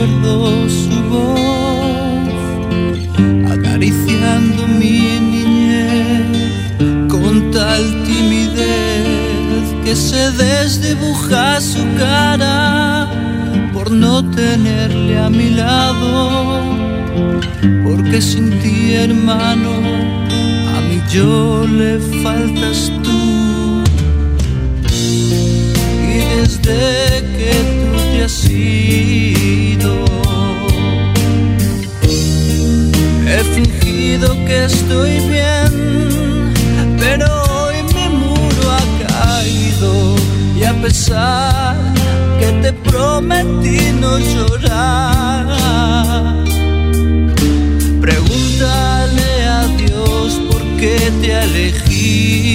su voz, acariciando mi niñez con tal timidez que se desdibuja su cara por no tenerle a mi lado, porque sin ti hermano a mí yo le faltas tú. Y desde que tú te has ido, He fingido que estoy bien, pero hoy mi muro ha caído y a pesar que te prometí no llorar, pregúntale a Dios por qué te ha elegido.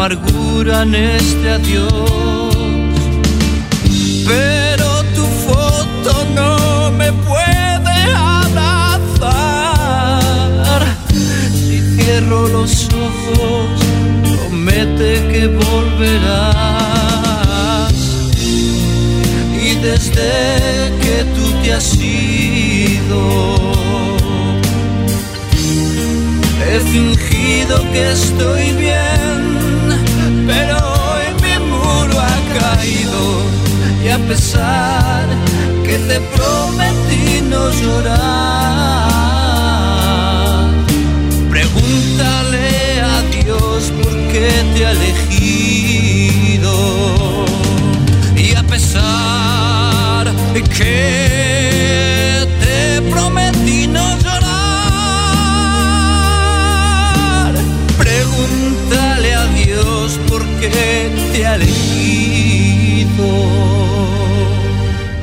Amargura en este adiós. Pero tu foto no me puede abrazar. Si cierro los ojos, promete que volverás. Y desde que tú te has ido, he fingido que estoy bien, y a pesar que te prometí no llorar, pregúntale a Dios por qué te ha elegido. Y a pesar que te prometí no llorar, pregúntale Dios por qué te ha elegido.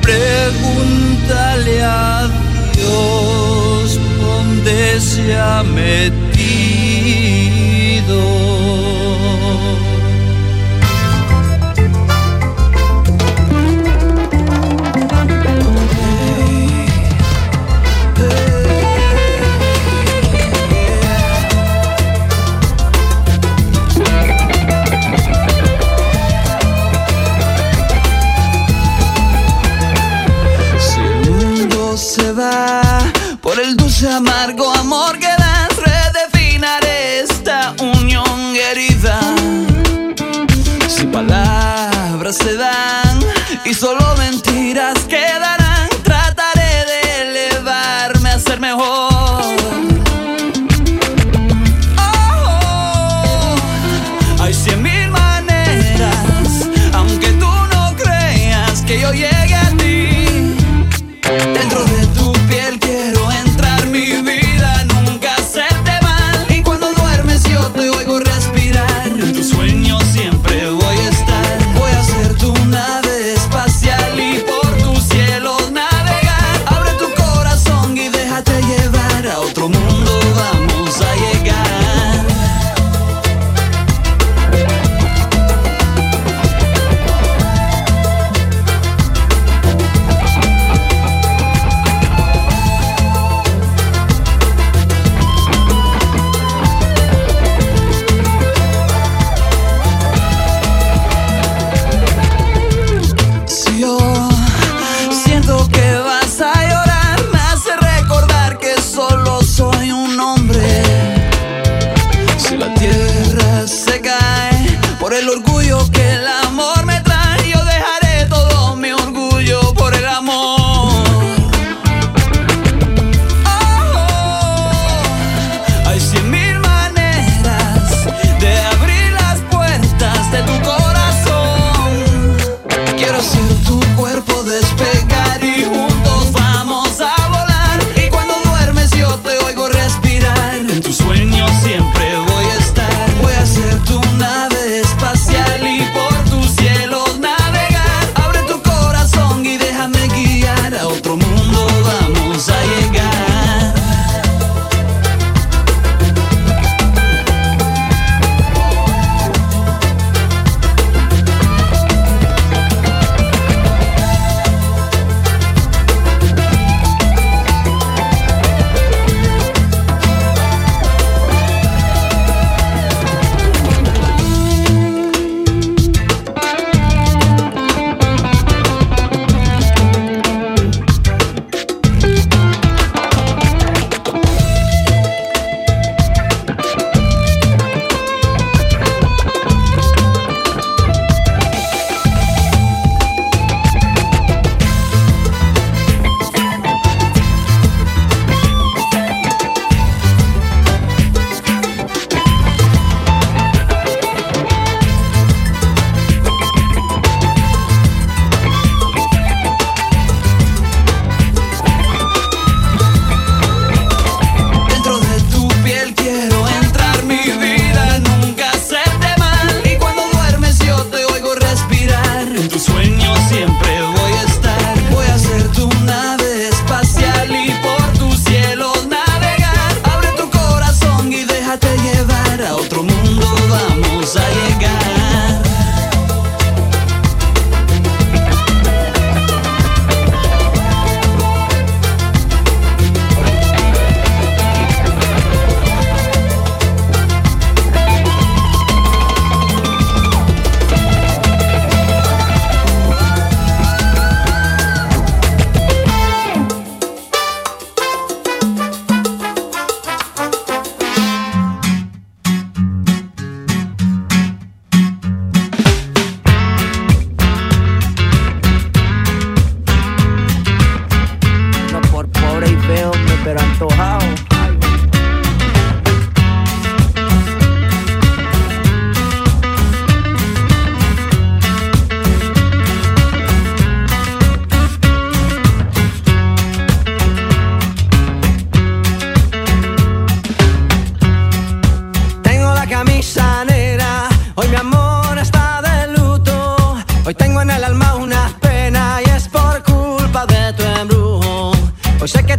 Pregúntale a Dios dónde se ha metido. Se dan y solo mentiras quedarán, trataré de elevarme a ser mejor. Oh, hay cien mil maneras, aunque tú no creas que yo llegue Hoy sé que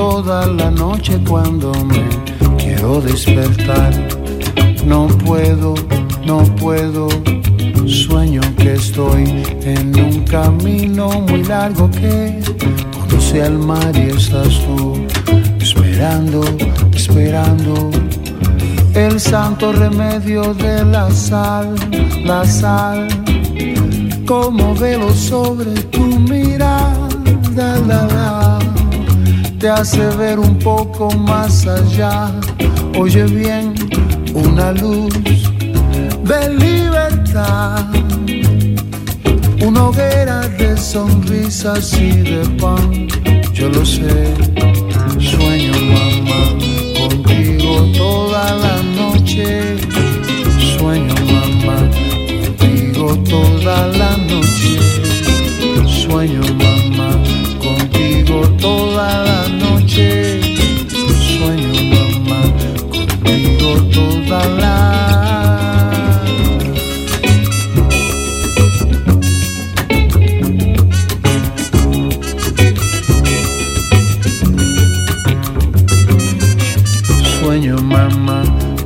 toda la noche cuando me quiero despertar. No puedo, no puedo. Sueño que estoy en un camino muy largo que conduce al mar y estás tú esperando, esperando. El santo remedio de la sal, la sal, como velo sobre tu mirada. La, la te hace ver un poco más allá. Oye bien, una luz de libertad, una hoguera de sonrisas y de pan. Yo lo sé, sueño mamá contigo toda la noche. Sueño mamá contigo toda la noche. Sueño mamá mamá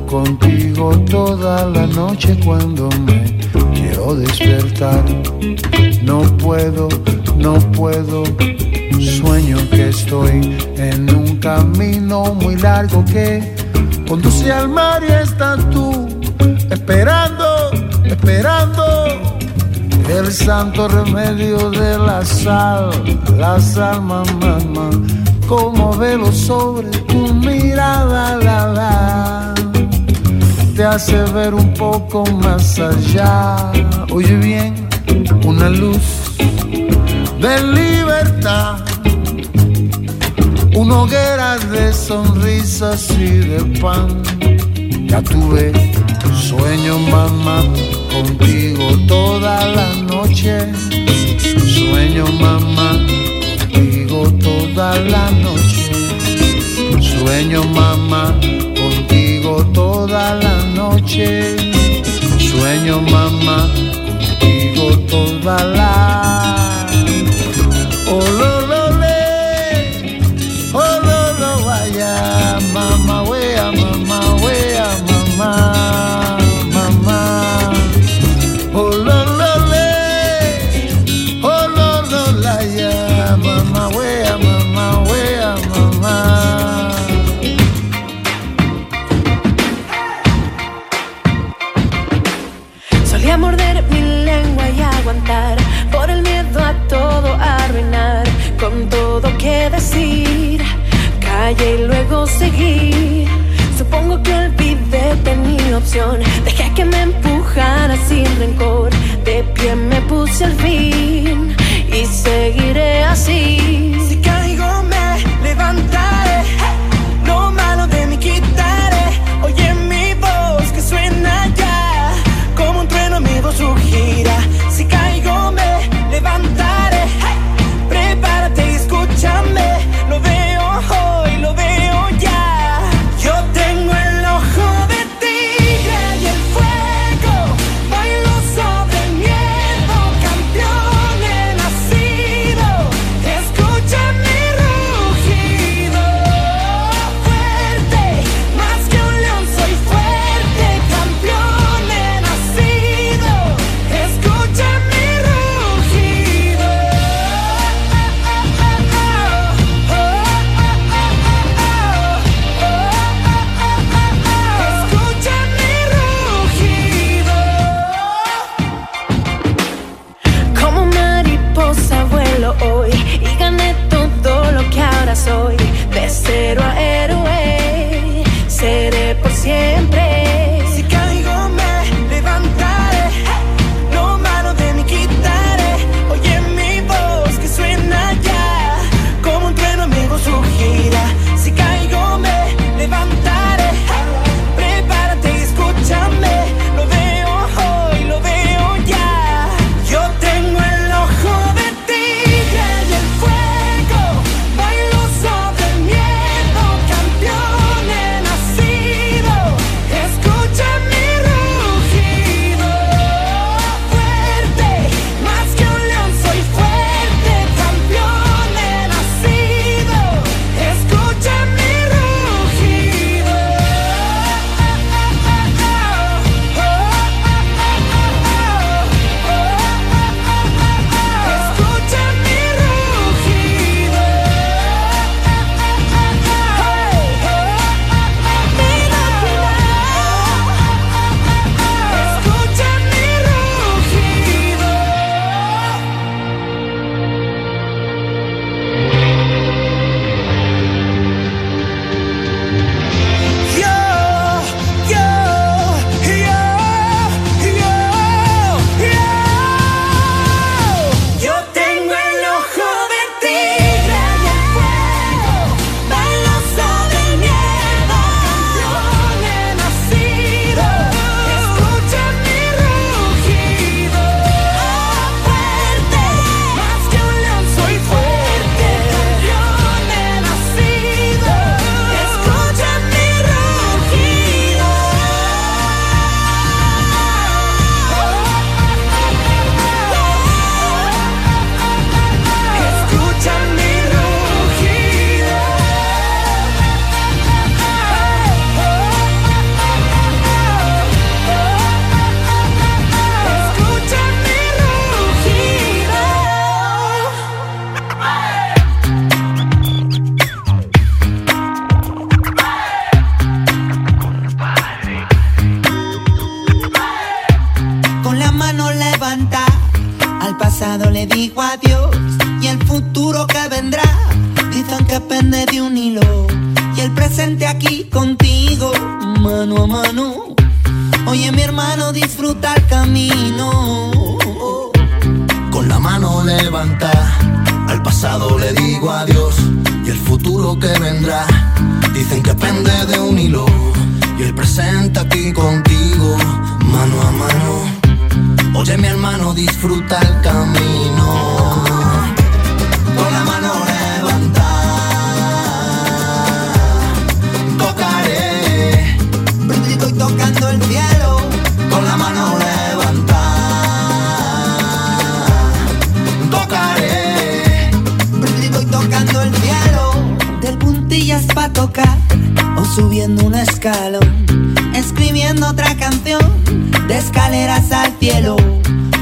contigo toda la noche cuando me quiero despertar. No puedo, no puedo. Sueño que estoy en un camino muy largo que conduce al mar y estás tú esperando, esperando el santo remedio de la sal, la sal, mamá, mamá, como velo sobre tu mirada, la, la, te hace ver un poco más allá. Oye bien, una luz de libertad, una hoguera de sonrisas y de pan. Ya tuve sueño, mamá, contigo toda la noche. Sueño, mamá, toda la noche. Sueño, mamá, contigo toda la noche. Sueño, mamá, contigo toda la. Dejé que me empujara sin rencor, de pie me puse al fin y seguiré así.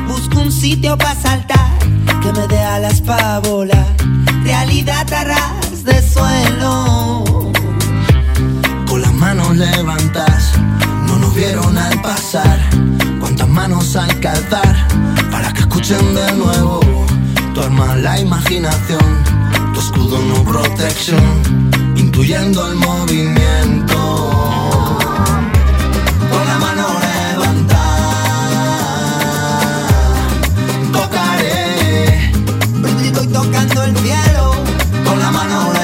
Busco un sitio para saltar que me dé alas para volar. Realidad a ras de suelo. Con las manos levantas, no nos vieron al pasar. Cuántas manos al cazar para que escuchen de nuevo. Tu arma la imaginación, tu escudo no protección, intuyendo el movimiento. tocando el cielo con la mano de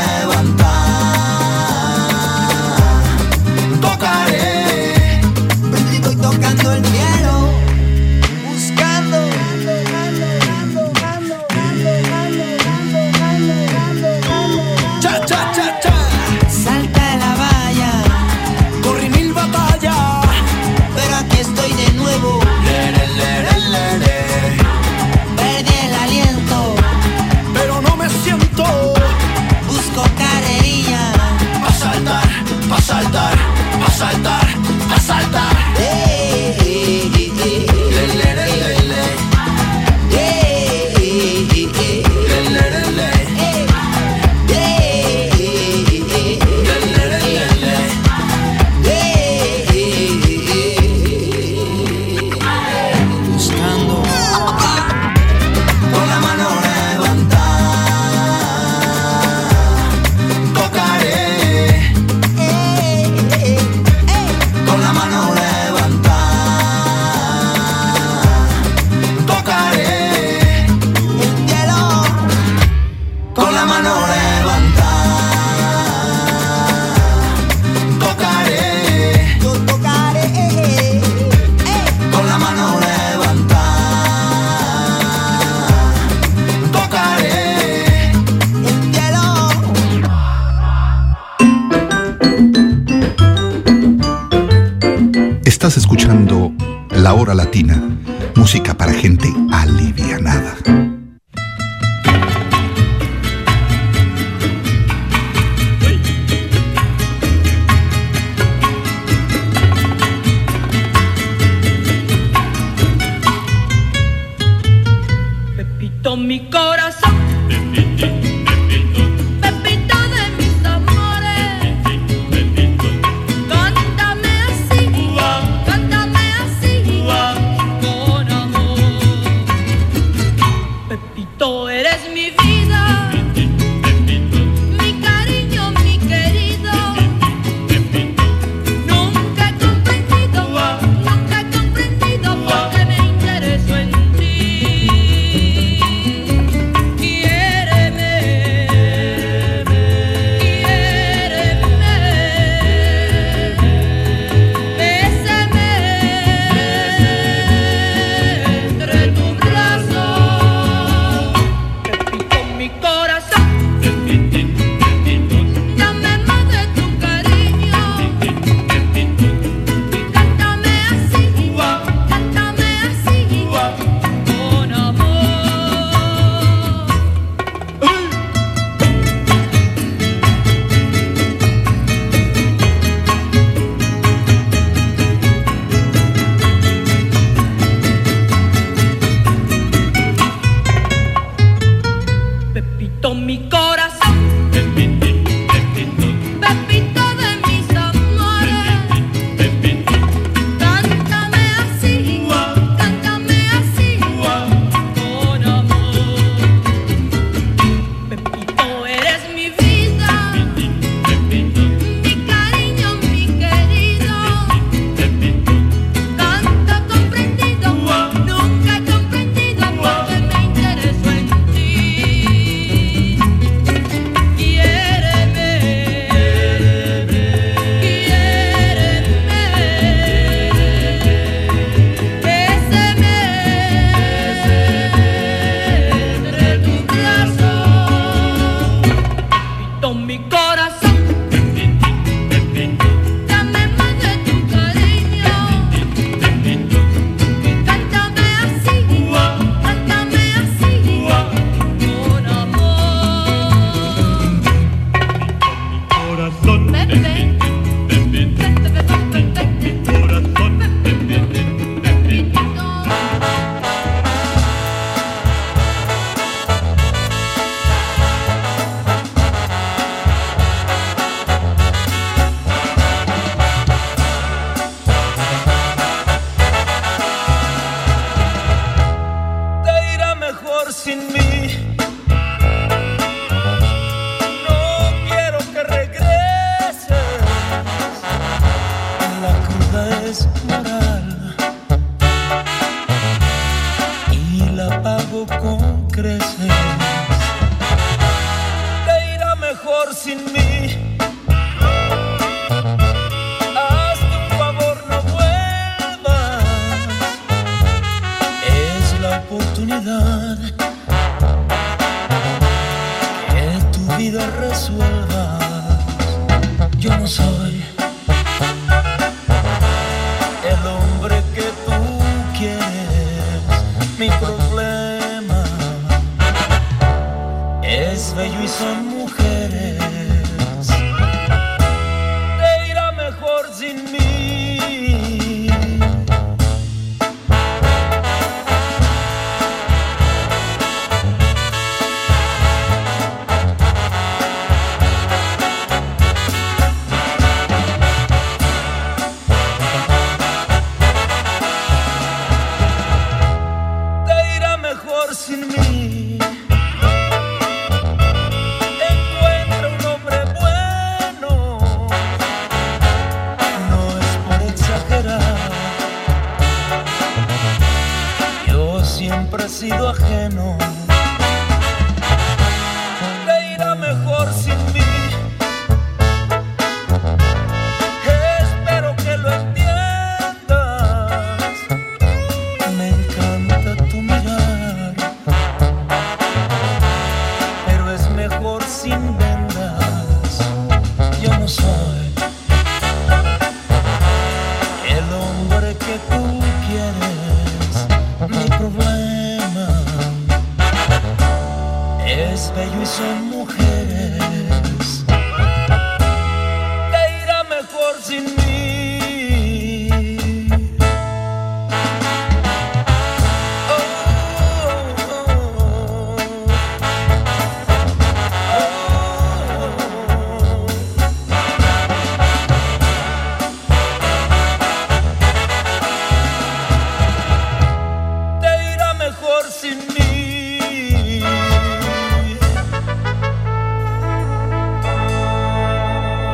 Latina.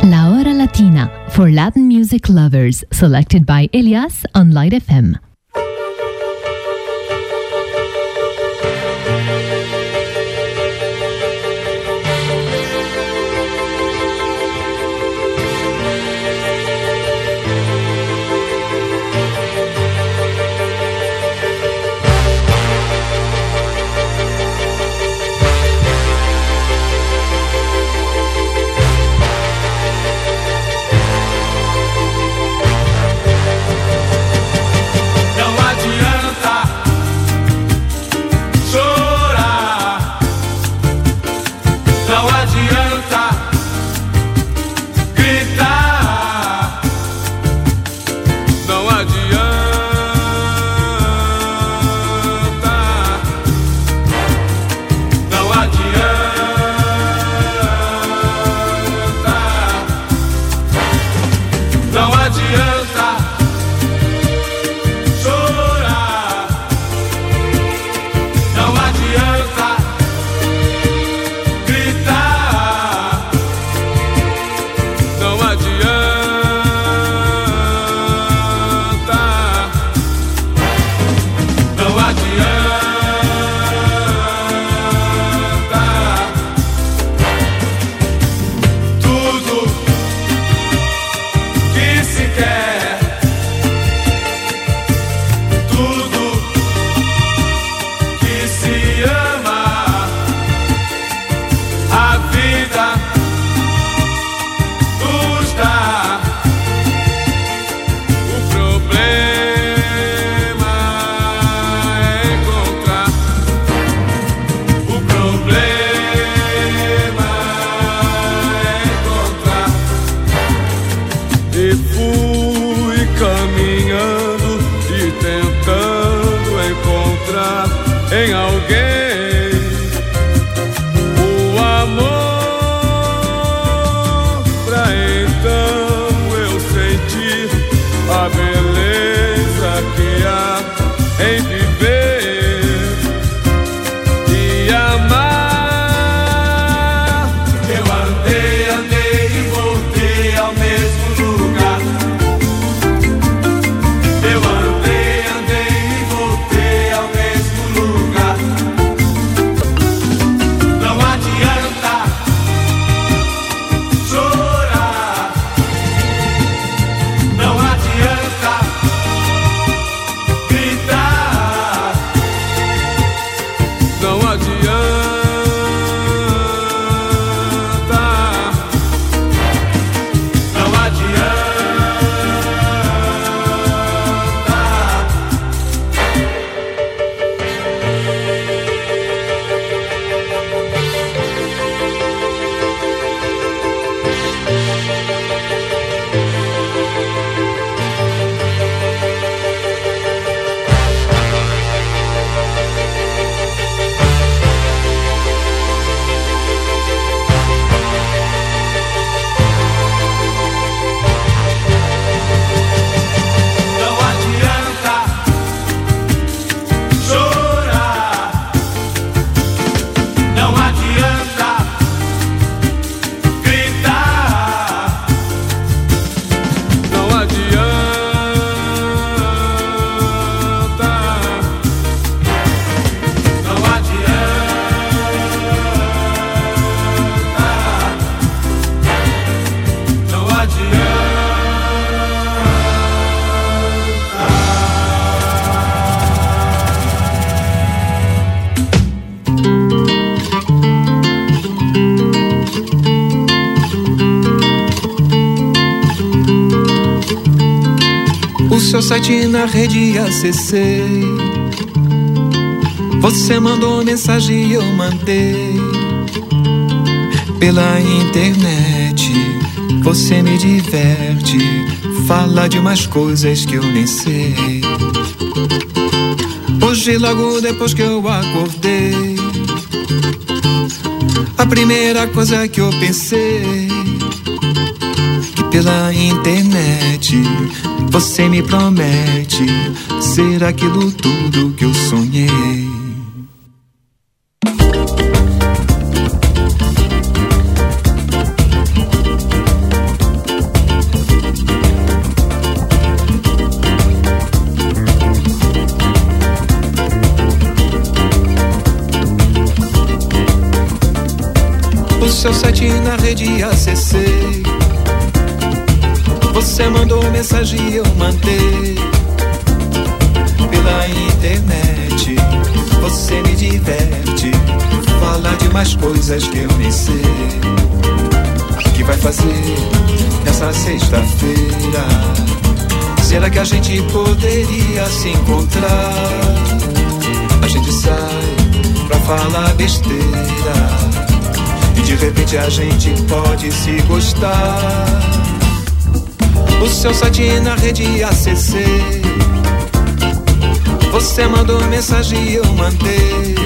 La Hora Latina for Latin music lovers, selected by Elias on Light FM. Seu site na rede ACC. Você mandou mensagem e eu mandei pela internet. Você me diverte, fala de umas coisas que eu nem sei. Hoje, logo depois que eu acordei, a primeira coisa que eu pensei que pela internet você me promete ser aquilo tudo que eu sonhei. O seu site na rede ACC coisas que eu nem sei O que vai fazer nessa sexta-feira? Será que a gente poderia se encontrar? A gente sai pra falar besteira e de repente a gente pode se gostar. O seu site na rede ACC. Você mandou mensagem e eu mandei.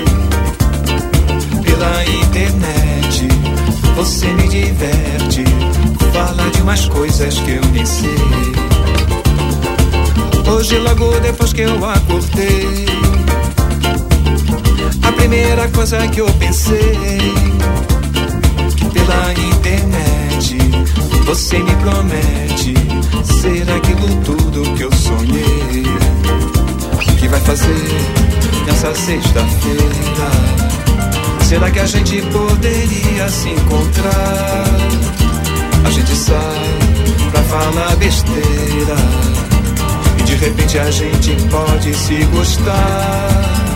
Pela internet. Você me diverte. Fala de umas coisas que eu nem sei. Hoje, logo depois que eu acordei. A primeira coisa que eu pensei pela internet. Você me promete ser aquilo tudo que eu sonhei. O que vai fazer nessa sexta-feira? Será que a gente poderia se encontrar? A gente sai pra falar besteira. E de repente a gente pode se gostar.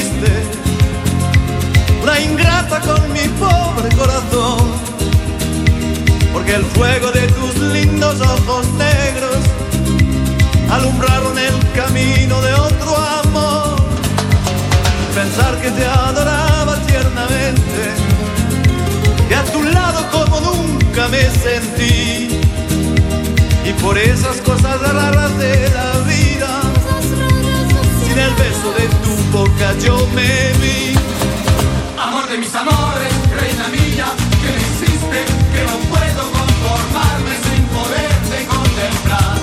fuiste una ingrata con mi pobre corazón, porque el fuego de tus lindos ojos negros alumbraron el camino de otro amor. Pensar que te adoraba tiernamente, que a tu lado como nunca me sentí, y por esas cosas raras de la vida, sin el beso de tu boca yo me vi. Amor de mis amores, reina mía, que me hiciste, que no puedo conformarme sin poderte contemplar.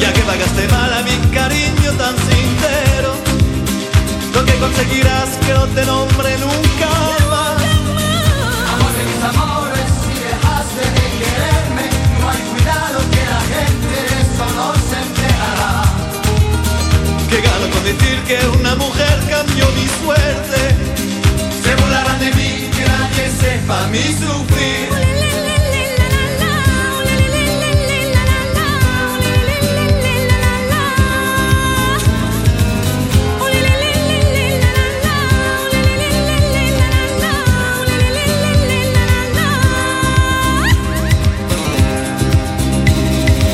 Ya que pagaste mal a mi cariño tan sincero, lo que conseguirás que no te nombre nunca más. Amor de mis amores, si dejaste de quererme, no hay cuidado que la gente Decir que una mujer cambió mi suerte. Se burlarán de mí, que nadie sepa mi sufrir.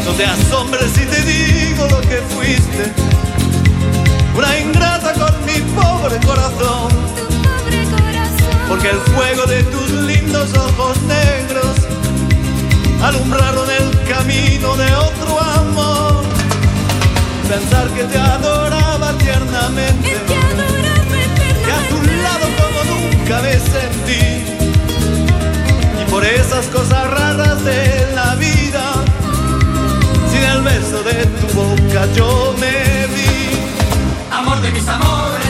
No te asombres si te digo lo que fuiste. Una ingrata con mi pobre corazón. Porque el fuego de tus lindos ojos negros alumbraron el camino de otro amor. Pensar que te adoraba tiernamente. Que a tu lado como nunca me sentí. Y por esas cosas raras de la vida, sin el beso de tu boca yo me vi. Amor de mis amores,